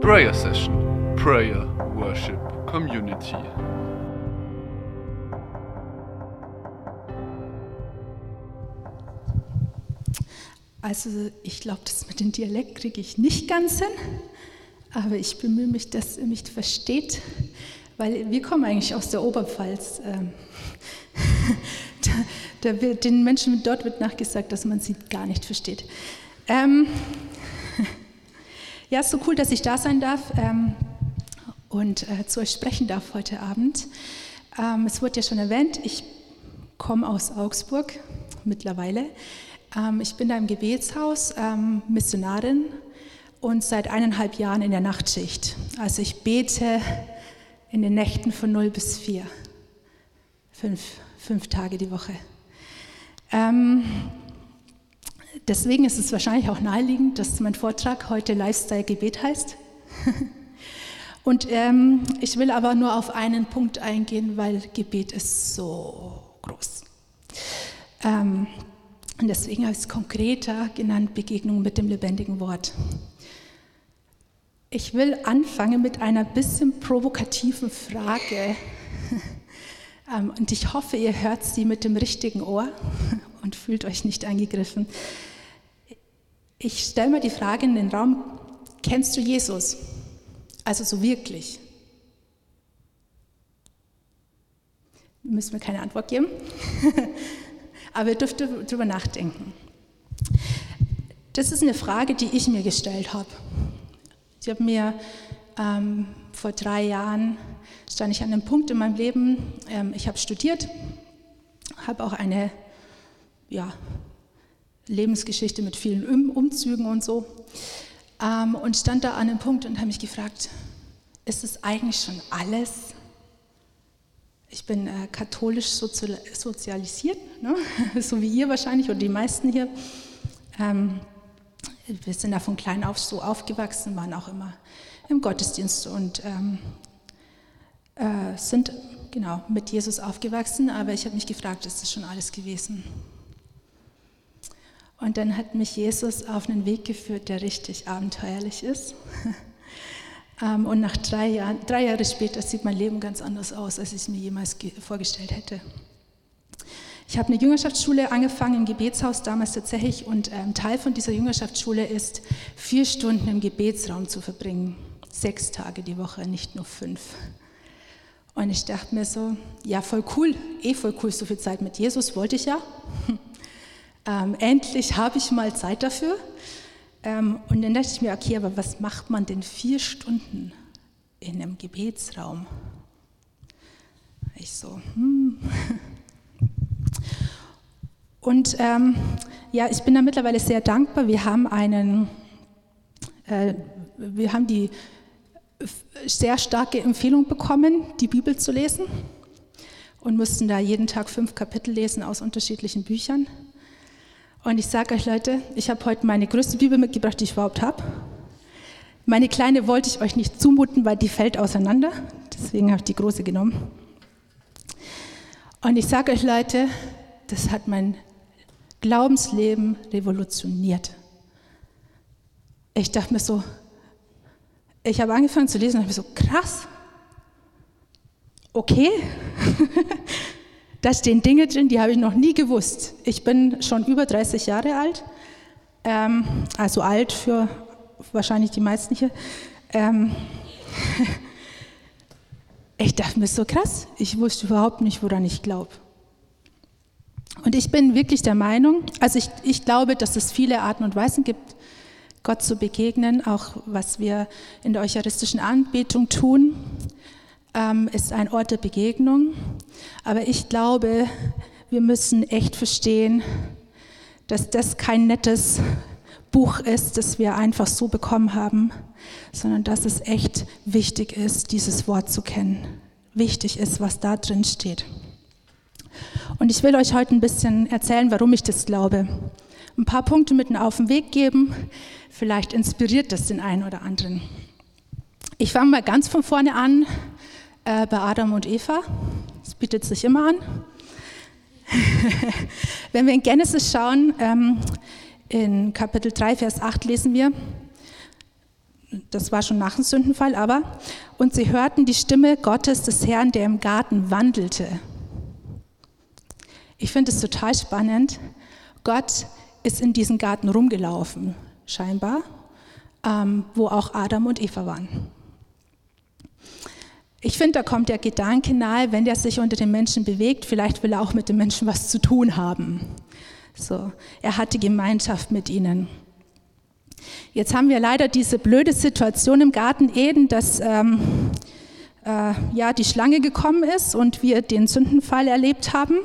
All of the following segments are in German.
Prayer Session, Prayer Worship Community. Also ich glaube, das mit dem Dialekt kriege ich nicht ganz hin, aber ich bemühe mich, dass ihr mich versteht, weil wir kommen eigentlich aus der Oberpfalz. Ähm, da, da wird, den Menschen dort wird nachgesagt, dass man sie gar nicht versteht. Ähm, ja, ist so cool, dass ich da sein darf ähm, und äh, zu euch sprechen darf heute Abend. Ähm, es wurde ja schon erwähnt, ich komme aus Augsburg mittlerweile. Ähm, ich bin da im Gebetshaus, ähm, Missionarin und seit eineinhalb Jahren in der Nachtschicht. Also ich bete in den Nächten von 0 bis 4, fünf, fünf Tage die Woche. Ähm, deswegen ist es wahrscheinlich auch naheliegend, dass mein Vortrag heute Lifestyle Gebet heißt. Und ähm, ich will aber nur auf einen Punkt eingehen, weil Gebet ist so groß. Ähm, und deswegen habe ich es konkreter genannt, Begegnung mit dem lebendigen Wort. Ich will anfangen mit einer bisschen provokativen Frage. Ähm, und ich hoffe, ihr hört sie mit dem richtigen Ohr und fühlt euch nicht angegriffen. Ich stelle mal die Frage in den Raum, kennst du Jesus? Also so wirklich? Müssen wir keine Antwort geben? Aber ihr dürft darüber nachdenken. Das ist eine Frage, die ich mir gestellt habe. Ich habe mir ähm, vor drei Jahren stand ich an einem Punkt in meinem Leben. Ähm, ich habe studiert, habe auch eine ja, Lebensgeschichte mit vielen um Umzügen und so ähm, und stand da an einem Punkt und habe mich gefragt: Ist es eigentlich schon alles? Ich bin äh, katholisch sozialisiert, ne? so wie ihr wahrscheinlich oder die meisten hier. Ähm, wir sind da von klein auf so aufgewachsen, waren auch immer im Gottesdienst und ähm, äh, sind genau mit Jesus aufgewachsen, aber ich habe mich gefragt, ist das schon alles gewesen? Und dann hat mich Jesus auf einen Weg geführt, der richtig abenteuerlich ist. Ähm, und nach drei Jahren, drei Jahre später sieht mein Leben ganz anders aus, als ich es mir jemals vorgestellt hätte. Ich habe eine Jüngerschaftsschule angefangen im Gebetshaus damals tatsächlich und ähm, Teil von dieser Jüngerschaftsschule ist, vier Stunden im Gebetsraum zu verbringen. Sechs Tage die Woche, nicht nur fünf. Und ich dachte mir so, ja, voll cool, eh voll cool, so viel Zeit mit Jesus wollte ich ja. Ähm, endlich habe ich mal Zeit dafür. Ähm, und dann dachte ich mir, okay, aber was macht man denn vier Stunden in einem Gebetsraum? Ich so, hm. Und ähm, ja, ich bin da mittlerweile sehr dankbar. Wir haben einen, äh, wir haben die sehr starke Empfehlung bekommen, die Bibel zu lesen und mussten da jeden Tag fünf Kapitel lesen aus unterschiedlichen Büchern. Und ich sage euch Leute, ich habe heute meine größte Bibel mitgebracht, die ich überhaupt habe. Meine kleine wollte ich euch nicht zumuten, weil die fällt auseinander. Deswegen habe ich die große genommen. Und ich sage euch Leute, das hat mein Glaubensleben revolutioniert. Ich dachte mir so, ich habe angefangen zu lesen und habe mir so, krass, okay, Da stehen Dinge drin, die habe ich noch nie gewusst. Ich bin schon über 30 Jahre alt, ähm, also alt für wahrscheinlich die meisten hier. Ähm, ich dachte mir so krass, ich wusste überhaupt nicht, woran ich glaube. Und ich bin wirklich der Meinung, also ich, ich glaube, dass es viele Arten und Weisen gibt, Gott zu begegnen, auch was wir in der eucharistischen Anbetung tun ähm, ist ein Ort der Begegnung. Aber ich glaube, wir müssen echt verstehen, dass das kein nettes Buch ist, das wir einfach so bekommen haben, sondern dass es echt wichtig ist, dieses Wort zu kennen. Wichtig ist, was da drin steht. Und ich will euch heute ein bisschen erzählen, warum ich das glaube. Ein paar Punkte mitten auf den Weg geben. Vielleicht inspiriert das den einen oder anderen. Ich fange mal ganz von vorne an äh, bei Adam und Eva. Das bietet sich immer an. Wenn wir in Genesis schauen, ähm, in Kapitel 3, Vers 8 lesen wir, das war schon nach dem Sündenfall, aber, und sie hörten die Stimme Gottes des Herrn, der im Garten wandelte. Ich finde es total spannend. Gott ist in diesem Garten rumgelaufen, scheinbar, ähm, wo auch Adam und Eva waren. Ich finde, da kommt der Gedanke nahe, wenn der sich unter den Menschen bewegt, vielleicht will er auch mit den Menschen was zu tun haben. So, er hatte Gemeinschaft mit ihnen. Jetzt haben wir leider diese blöde Situation im Garten Eden, dass ähm, äh, ja, die Schlange gekommen ist und wir den Sündenfall erlebt haben.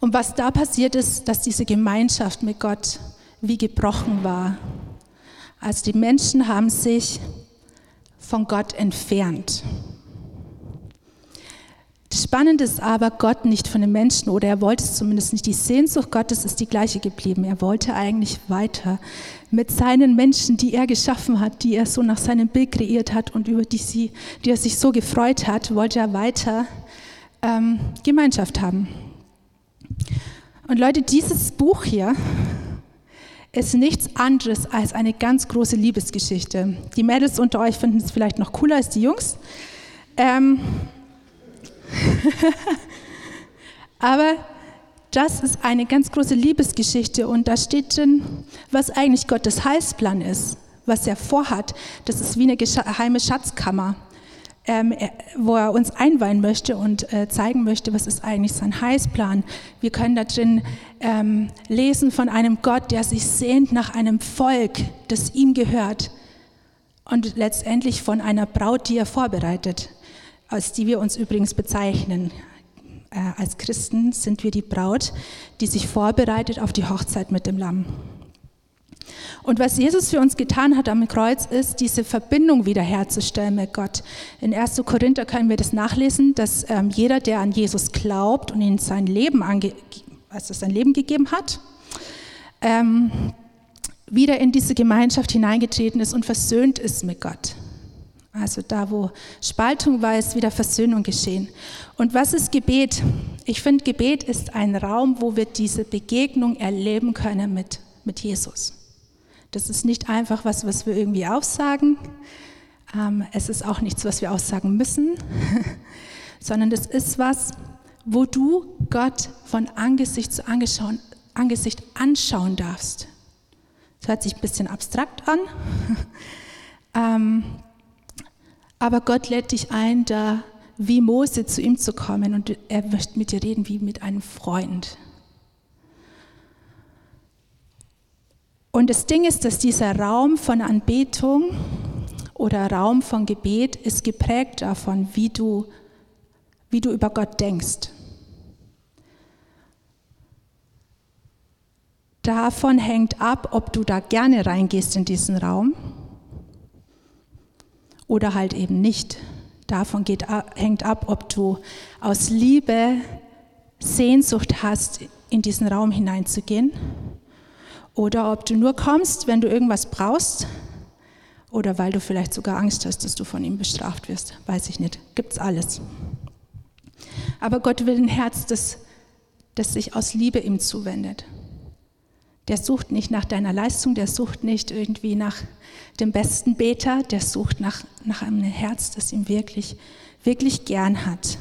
Und was da passiert ist, dass diese Gemeinschaft mit Gott wie gebrochen war. Also die Menschen haben sich von Gott entfernt. Das Spannende ist aber, Gott nicht von den Menschen, oder er wollte es zumindest nicht. Die Sehnsucht Gottes ist die gleiche geblieben. Er wollte eigentlich weiter mit seinen Menschen, die er geschaffen hat, die er so nach seinem Bild kreiert hat und über die, sie, die er sich so gefreut hat, wollte er weiter ähm, Gemeinschaft haben. Und Leute, dieses Buch hier, ist nichts anderes als eine ganz große Liebesgeschichte. Die Mädels unter euch finden es vielleicht noch cooler als die Jungs. Ähm Aber das ist eine ganz große Liebesgeschichte und da steht drin, was eigentlich Gottes Heilsplan ist, was er vorhat. Das ist wie eine geheime Schatzkammer ähm, wo er uns einweihen möchte und äh, zeigen möchte, was ist eigentlich sein Heilsplan. Wir können da drin ähm, lesen von einem Gott, der sich sehnt nach einem Volk, das ihm gehört und letztendlich von einer Braut, die er vorbereitet, als die wir uns übrigens bezeichnen. Äh, als Christen sind wir die Braut, die sich vorbereitet auf die Hochzeit mit dem Lamm. Und was Jesus für uns getan hat am Kreuz, ist, diese Verbindung wiederherzustellen mit Gott. In 1. Korinther können wir das nachlesen, dass ähm, jeder, der an Jesus glaubt und ihm sein Leben, ange also sein Leben gegeben hat, ähm, wieder in diese Gemeinschaft hineingetreten ist und versöhnt ist mit Gott. Also da, wo Spaltung war, ist wieder Versöhnung geschehen. Und was ist Gebet? Ich finde, Gebet ist ein Raum, wo wir diese Begegnung erleben können mit, mit Jesus. Das ist nicht einfach was, was wir irgendwie aussagen. Ähm, es ist auch nichts, was wir aussagen müssen, sondern das ist was, wo du Gott von Angesicht zu Angesicht anschauen darfst. Das hört sich ein bisschen abstrakt an, ähm, aber Gott lädt dich ein, da wie Mose zu ihm zu kommen und er möchte mit dir reden wie mit einem Freund. Und das Ding ist, dass dieser Raum von Anbetung oder Raum von Gebet ist geprägt davon, wie du, wie du über Gott denkst. Davon hängt ab, ob du da gerne reingehst in diesen Raum oder halt eben nicht. Davon geht, hängt ab, ob du aus Liebe Sehnsucht hast, in diesen Raum hineinzugehen oder ob du nur kommst, wenn du irgendwas brauchst oder weil du vielleicht sogar Angst hast, dass du von ihm bestraft wirst. Weiß ich nicht. Gibt's alles. Aber Gott will ein Herz, das, das sich aus Liebe ihm zuwendet. Der sucht nicht nach deiner Leistung, der sucht nicht irgendwie nach dem besten Beter, der sucht nach, nach einem Herz, das ihm wirklich, wirklich gern hat.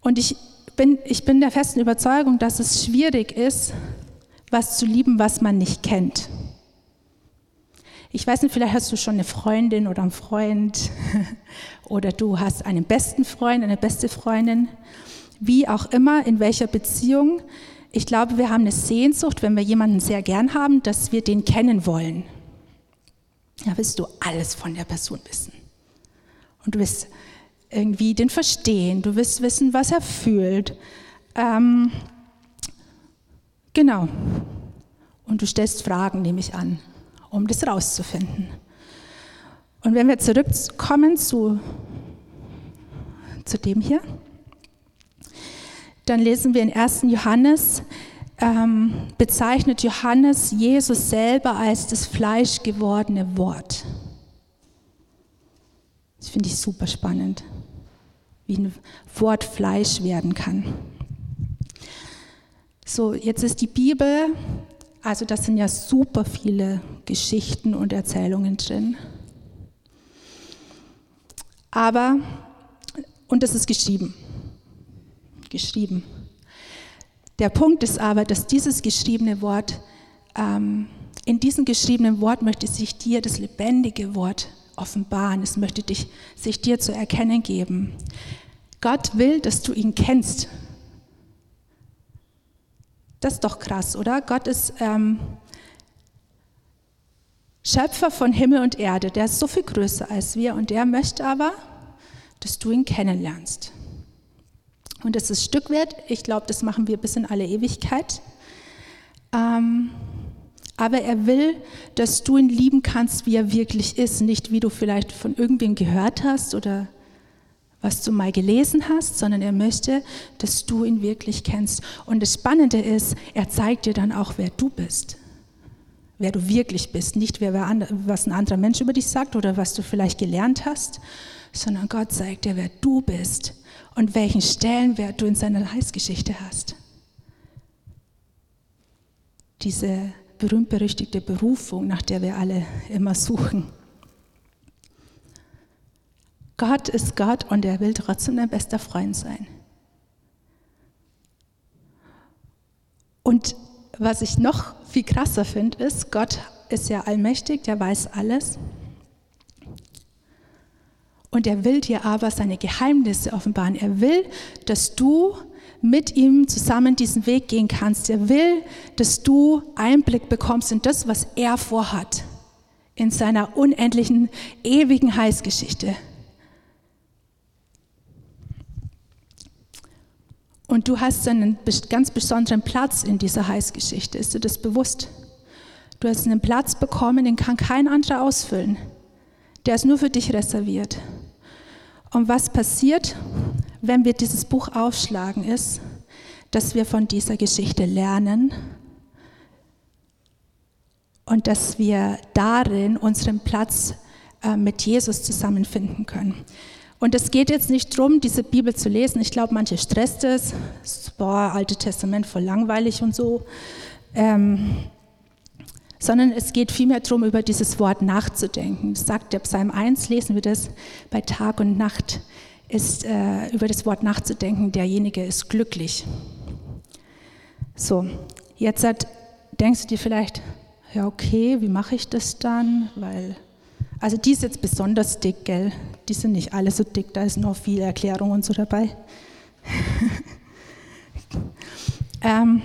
Und ich bin, ich bin der festen Überzeugung, dass es schwierig ist, was zu lieben, was man nicht kennt. Ich weiß nicht, vielleicht hast du schon eine Freundin oder einen Freund oder du hast einen besten Freund, eine beste Freundin, wie auch immer, in welcher Beziehung. Ich glaube, wir haben eine Sehnsucht, wenn wir jemanden sehr gern haben, dass wir den kennen wollen. Da willst du alles von der Person wissen. Und du willst irgendwie den verstehen, du willst wissen, was er fühlt. Ähm, Genau. Und du stellst Fragen, nehme ich an, um das rauszufinden. Und wenn wir zurückkommen zu, zu dem hier, dann lesen wir in 1. Johannes, ähm, bezeichnet Johannes Jesus selber als das fleischgewordene Wort. Das finde ich super spannend, wie ein Wort Fleisch werden kann. So, jetzt ist die Bibel Also das sind ja super viele Geschichten und Erzählungen drin. Aber, und das ist geschrieben. Geschrieben. Der Punkt ist aber, dass dieses geschriebene Wort, ähm, in diesem geschriebenen Wort möchte sich dir das lebendige Wort offenbaren. Es möchte dich, sich dir zu erkennen geben. Gott will, dass du ihn kennst. Das ist doch krass, oder? Gott ist ähm, Schöpfer von Himmel und Erde. Der ist so viel größer als wir und der möchte aber, dass du ihn kennenlernst. Und das ist Stück wert. Ich glaube, das machen wir bis in alle Ewigkeit. Ähm, aber er will, dass du ihn lieben kannst, wie er wirklich ist, nicht wie du vielleicht von irgendwem gehört hast oder was du mal gelesen hast, sondern er möchte, dass du ihn wirklich kennst. Und das Spannende ist, er zeigt dir dann auch, wer du bist. Wer du wirklich bist. Nicht, wer, was ein anderer Mensch über dich sagt oder was du vielleicht gelernt hast, sondern Gott zeigt dir, wer du bist und welchen Stellenwert du in seiner Heilsgeschichte hast. Diese berühmt-berüchtigte Berufung, nach der wir alle immer suchen. Gott ist Gott und er will trotzdem dein bester Freund sein. Und was ich noch viel krasser finde, ist, Gott ist ja allmächtig, der weiß alles. Und er will dir aber seine Geheimnisse offenbaren. Er will, dass du mit ihm zusammen diesen Weg gehen kannst. Er will, dass du Einblick bekommst in das, was er vorhat, in seiner unendlichen, ewigen Heilsgeschichte. Und du hast einen ganz besonderen Platz in dieser Heilsgeschichte. Ist dir das bewusst? Du hast einen Platz bekommen, den kann kein anderer ausfüllen. Der ist nur für dich reserviert. Und was passiert, wenn wir dieses Buch aufschlagen, ist, dass wir von dieser Geschichte lernen und dass wir darin unseren Platz äh, mit Jesus zusammenfinden können. Und es geht jetzt nicht darum, diese Bibel zu lesen. Ich glaube, manche stresst es. Boah, Alte Testament voll langweilig und so. Ähm, sondern es geht vielmehr darum, über dieses Wort nachzudenken. Das sagt der Psalm 1, lesen wir das bei Tag und Nacht, ist äh, über das Wort nachzudenken, derjenige ist glücklich. So, jetzt hat, denkst du dir vielleicht, ja okay, wie mache ich das dann? Weil also die ist jetzt besonders dick, gell? Die sind nicht alle so dick, da ist noch viel Erklärung und so dabei. ähm,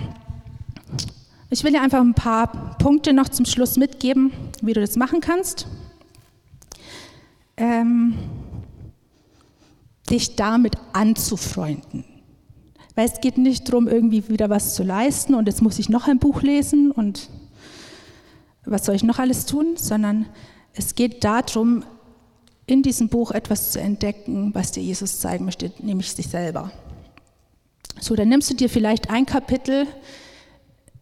ich will dir einfach ein paar Punkte noch zum Schluss mitgeben, wie du das machen kannst. Ähm, dich damit anzufreunden. Weil es geht nicht darum, irgendwie wieder was zu leisten und jetzt muss ich noch ein Buch lesen und was soll ich noch alles tun, sondern es geht darum, in diesem Buch etwas zu entdecken, was dir Jesus zeigen möchte, nämlich sich selber. So, dann nimmst du dir vielleicht ein Kapitel,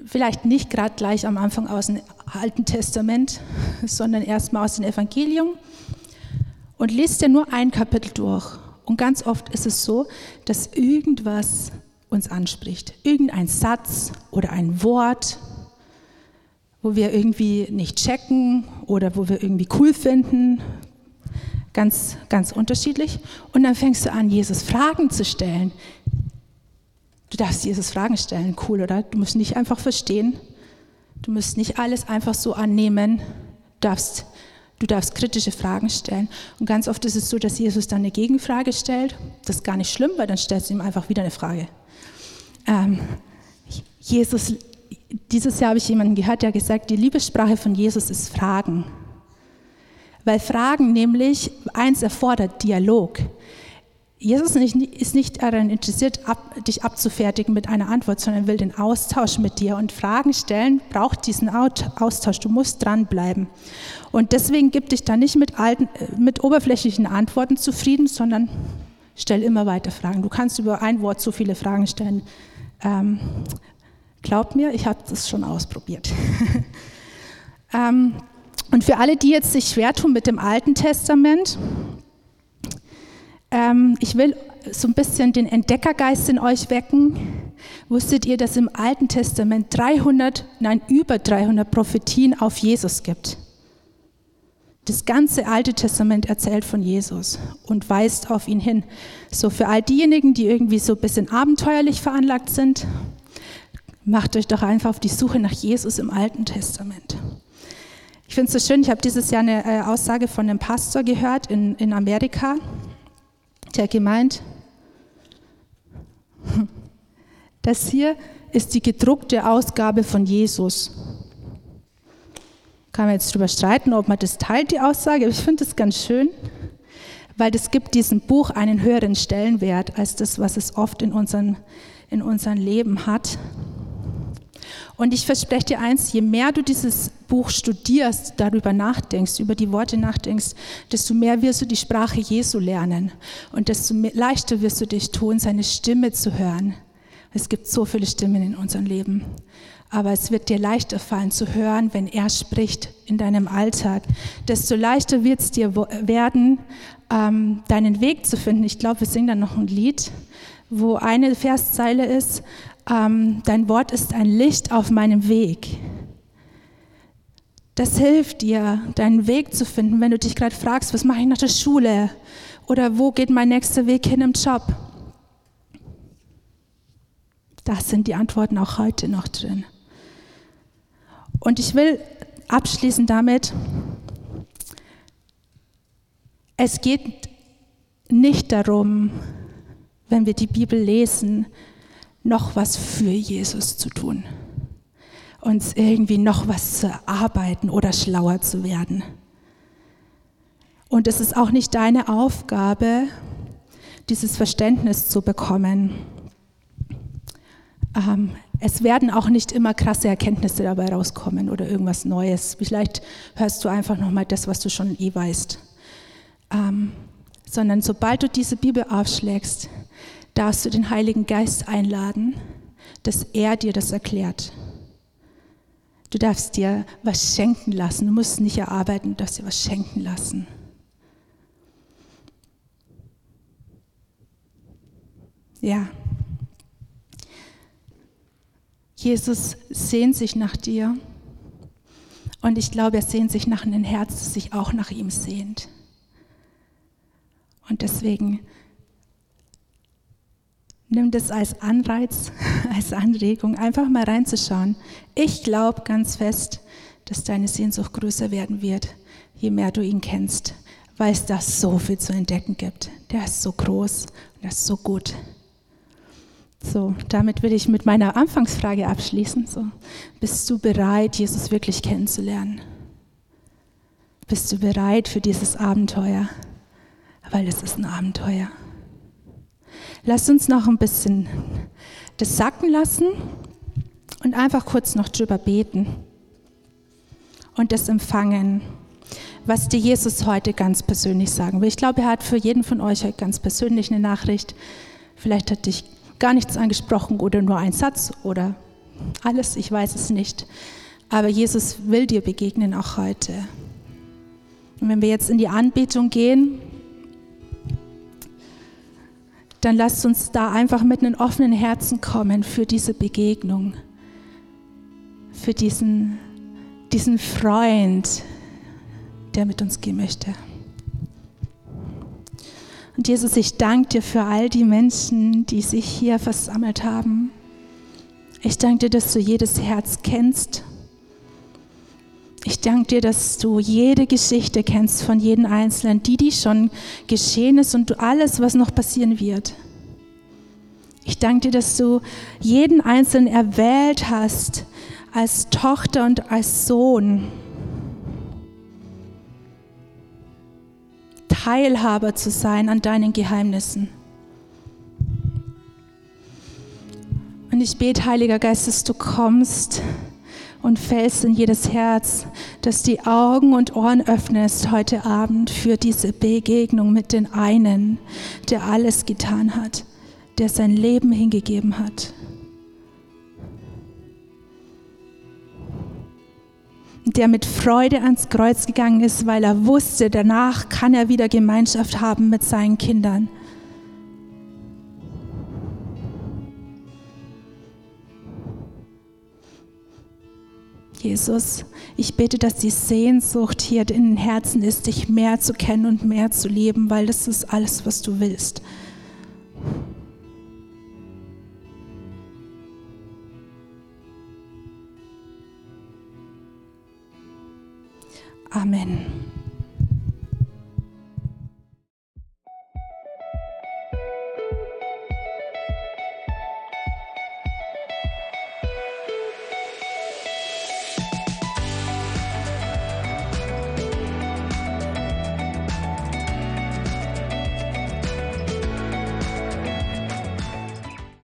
vielleicht nicht gerade gleich am Anfang aus dem Alten Testament, sondern erstmal aus dem Evangelium und liest dir nur ein Kapitel durch. Und ganz oft ist es so, dass irgendwas uns anspricht. Irgendein Satz oder ein Wort wo wir irgendwie nicht checken oder wo wir irgendwie cool finden. Ganz, ganz unterschiedlich. Und dann fängst du an, Jesus Fragen zu stellen. Du darfst Jesus Fragen stellen, cool, oder? Du musst nicht einfach verstehen. Du musst nicht alles einfach so annehmen. Du darfst, du darfst kritische Fragen stellen. Und ganz oft ist es so, dass Jesus dann eine Gegenfrage stellt. Das ist gar nicht schlimm, weil dann stellst du ihm einfach wieder eine Frage. Ähm, Jesus dieses Jahr habe ich jemanden gehört, der gesagt, die Liebessprache von Jesus ist Fragen. Weil Fragen nämlich, eins erfordert Dialog. Jesus ist nicht daran interessiert, dich abzufertigen mit einer Antwort, sondern will den Austausch mit dir. Und Fragen stellen braucht diesen Austausch. Du musst dranbleiben. Und deswegen gib dich da nicht mit, alten, mit oberflächlichen Antworten zufrieden, sondern stell immer weiter Fragen. Du kannst über ein Wort so viele Fragen stellen, ähm, Glaubt mir, ich habe das schon ausprobiert. ähm, und für alle, die jetzt sich schwer tun mit dem Alten Testament, ähm, ich will so ein bisschen den Entdeckergeist in euch wecken. Wusstet ihr, dass im Alten Testament 300, nein, über 300 Prophetien auf Jesus gibt? Das ganze Alte Testament erzählt von Jesus und weist auf ihn hin. So für all diejenigen, die irgendwie so ein bisschen abenteuerlich veranlagt sind, macht euch doch einfach auf die Suche nach Jesus im Alten Testament. Ich finde es so schön, ich habe dieses Jahr eine äh, Aussage von einem Pastor gehört in, in Amerika, der gemeint, das hier ist die gedruckte Ausgabe von Jesus. Kann man jetzt darüber streiten, ob man das teilt, die Aussage, aber ich finde das ganz schön, weil das gibt diesem Buch einen höheren Stellenwert als das, was es oft in unserem in unserem Leben hat. Und ich verspreche dir eins, je mehr du dieses Buch studierst, darüber nachdenkst, über die Worte nachdenkst, desto mehr wirst du die Sprache Jesu lernen und desto leichter wirst du dich tun, seine Stimme zu hören. Es gibt so viele Stimmen in unserem Leben. Aber es wird dir leichter fallen zu hören, wenn er spricht in deinem Alltag. Desto leichter wird es dir werden, ähm, deinen Weg zu finden. Ich glaube, wir singen dann noch ein Lied, wo eine Verszeile ist, ähm, dein Wort ist ein Licht auf meinem Weg. Das hilft dir, deinen Weg zu finden, wenn du dich gerade fragst, was mache ich nach der Schule oder wo geht mein nächster Weg hin im Job. Das sind die Antworten auch heute noch drin. Und ich will abschließen damit, es geht nicht darum, wenn wir die Bibel lesen, noch was für Jesus zu tun, uns irgendwie noch was zu erarbeiten oder schlauer zu werden. Und es ist auch nicht deine Aufgabe, dieses Verständnis zu bekommen. Ähm, es werden auch nicht immer krasse Erkenntnisse dabei rauskommen oder irgendwas Neues. Vielleicht hörst du einfach nochmal das, was du schon eh weißt. Ähm, sondern sobald du diese Bibel aufschlägst, darfst du den Heiligen Geist einladen, dass er dir das erklärt. Du darfst dir was schenken lassen. Du musst nicht erarbeiten, du darfst dir was schenken lassen. Ja. Jesus sehnt sich nach dir. Und ich glaube, er sehnt sich nach einem Herz, das sich auch nach ihm sehnt. Und deswegen nimm das als Anreiz, als Anregung, einfach mal reinzuschauen. Ich glaube ganz fest, dass deine Sehnsucht größer werden wird, je mehr du ihn kennst, weil es da so viel zu entdecken gibt. Der ist so groß und der ist so gut. So, damit will ich mit meiner Anfangsfrage abschließen. So, bist du bereit, Jesus wirklich kennenzulernen? Bist du bereit für dieses Abenteuer? Weil es ist ein Abenteuer. Lass uns noch ein bisschen das sacken lassen und einfach kurz noch drüber beten und das empfangen, was dir Jesus heute ganz persönlich sagen will. Ich glaube, er hat für jeden von euch heute ganz persönlich eine Nachricht. Vielleicht hat dich gar nichts angesprochen oder nur ein Satz oder alles, ich weiß es nicht. Aber Jesus will dir begegnen auch heute. Und wenn wir jetzt in die Anbetung gehen, dann lasst uns da einfach mit einem offenen Herzen kommen für diese Begegnung, für diesen, diesen Freund, der mit uns gehen möchte. Und Jesus, ich danke dir für all die Menschen, die sich hier versammelt haben. Ich danke dir, dass du jedes Herz kennst. Ich danke dir, dass du jede Geschichte kennst von jedem Einzelnen, die, die schon geschehen ist und alles, was noch passieren wird. Ich danke dir, dass du jeden Einzelnen erwählt hast als Tochter und als Sohn. Teilhaber zu sein an deinen Geheimnissen. Und ich bete, Heiliger Geist, dass du kommst und fällst in jedes Herz, dass die Augen und Ohren öffnest heute Abend für diese Begegnung mit den einen, der alles getan hat, der sein Leben hingegeben hat. der mit Freude ans Kreuz gegangen ist, weil er wusste, danach kann er wieder Gemeinschaft haben mit seinen Kindern. Jesus, ich bete, dass die Sehnsucht hier in den Herzen ist, dich mehr zu kennen und mehr zu leben, weil das ist alles, was du willst. Amen.